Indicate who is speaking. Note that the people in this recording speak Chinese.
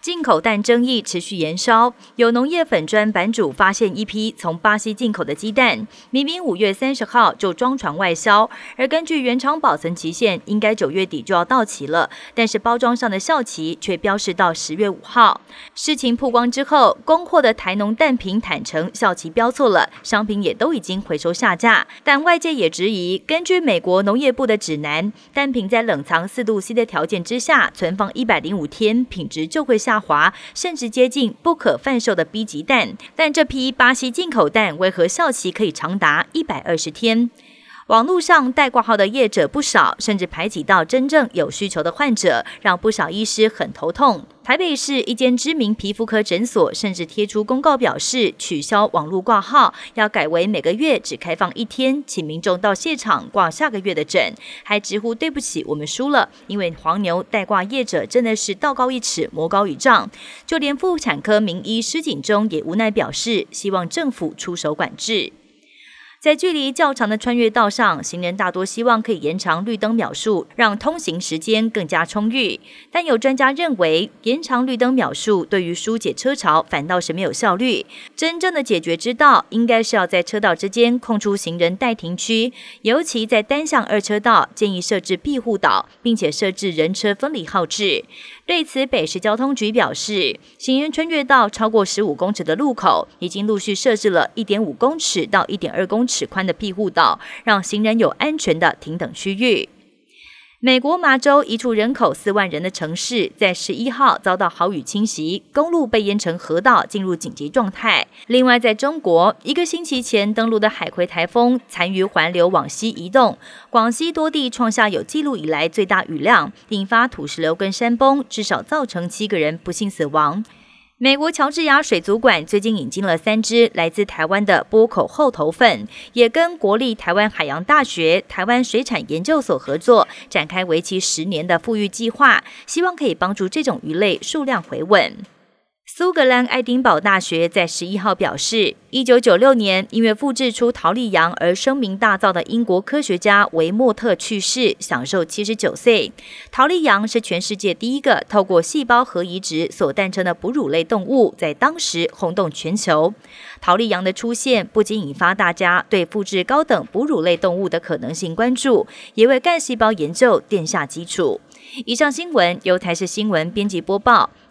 Speaker 1: 进口蛋争议持续延烧，有农业粉砖版主发现一批从巴西进口的鸡蛋，明明五月三十号就装船外销，而根据原厂保存期限，应该九月底就要到期了，但是包装上的效期却标示到十月五号。事情曝光之后，供货的台农蛋品坦诚效期标错了，商品也都已经回收下架，但外界也质疑，根据美国农业部的指南，蛋品在冷藏四度 C 的条件之下，存放一百零五天，品质就会下。下滑，甚至接近不可贩售的 B 级蛋。但这批巴西进口蛋为何效期可以长达一百二十天？网络上带挂号的业者不少，甚至排挤到真正有需求的患者，让不少医师很头痛。台北市一间知名皮肤科诊所甚至贴出公告，表示取消网络挂号，要改为每个月只开放一天，请民众到现场挂下个月的诊。还直呼对不起，我们输了，因为黄牛代挂业者真的是道高一尺，魔高一丈。就连妇产科名医施景中也无奈表示，希望政府出手管制。在距离较长的穿越道上，行人大多希望可以延长绿灯秒数，让通行时间更加充裕。但有专家认为，延长绿灯秒数对于疏解车潮反倒是没有效率。真正的解决之道，应该是要在车道之间空出行人待停区，尤其在单向二车道，建议设置庇护岛，并且设置人车分离号制。对此，北市交通局表示，行人穿越道超过十五公尺的路口，已经陆续设置了一点五公尺到一点二公尺宽的庇护道，让行人有安全的停等区域。美国麻州一处人口四万人的城市，在十一号遭到豪雨侵袭，公路被淹成河道，进入紧急状态。另外，在中国，一个星期前登陆的海葵台风残余环流往西移动，广西多地创下有记录以来最大雨量，引发土石流跟山崩，至少造成七个人不幸死亡。美国乔治亚水族馆最近引进了三只来自台湾的波口后头粉，也跟国立台湾海洋大学、台湾水产研究所合作，展开为期十年的富裕计划，希望可以帮助这种鱼类数量回稳。苏格兰爱丁堡大学在十一号表示，一九九六年因为复制出陶丽羊而声名大噪的英国科学家维莫特去世，享受七十九岁。陶丽羊是全世界第一个透过细胞核移植所诞生的哺乳类动物，在当时轰动全球。陶丽羊的出现不仅引发大家对复制高等哺乳类动物的可能性关注，也为干细胞研究奠下基础。以上新闻由台视新闻编辑播报。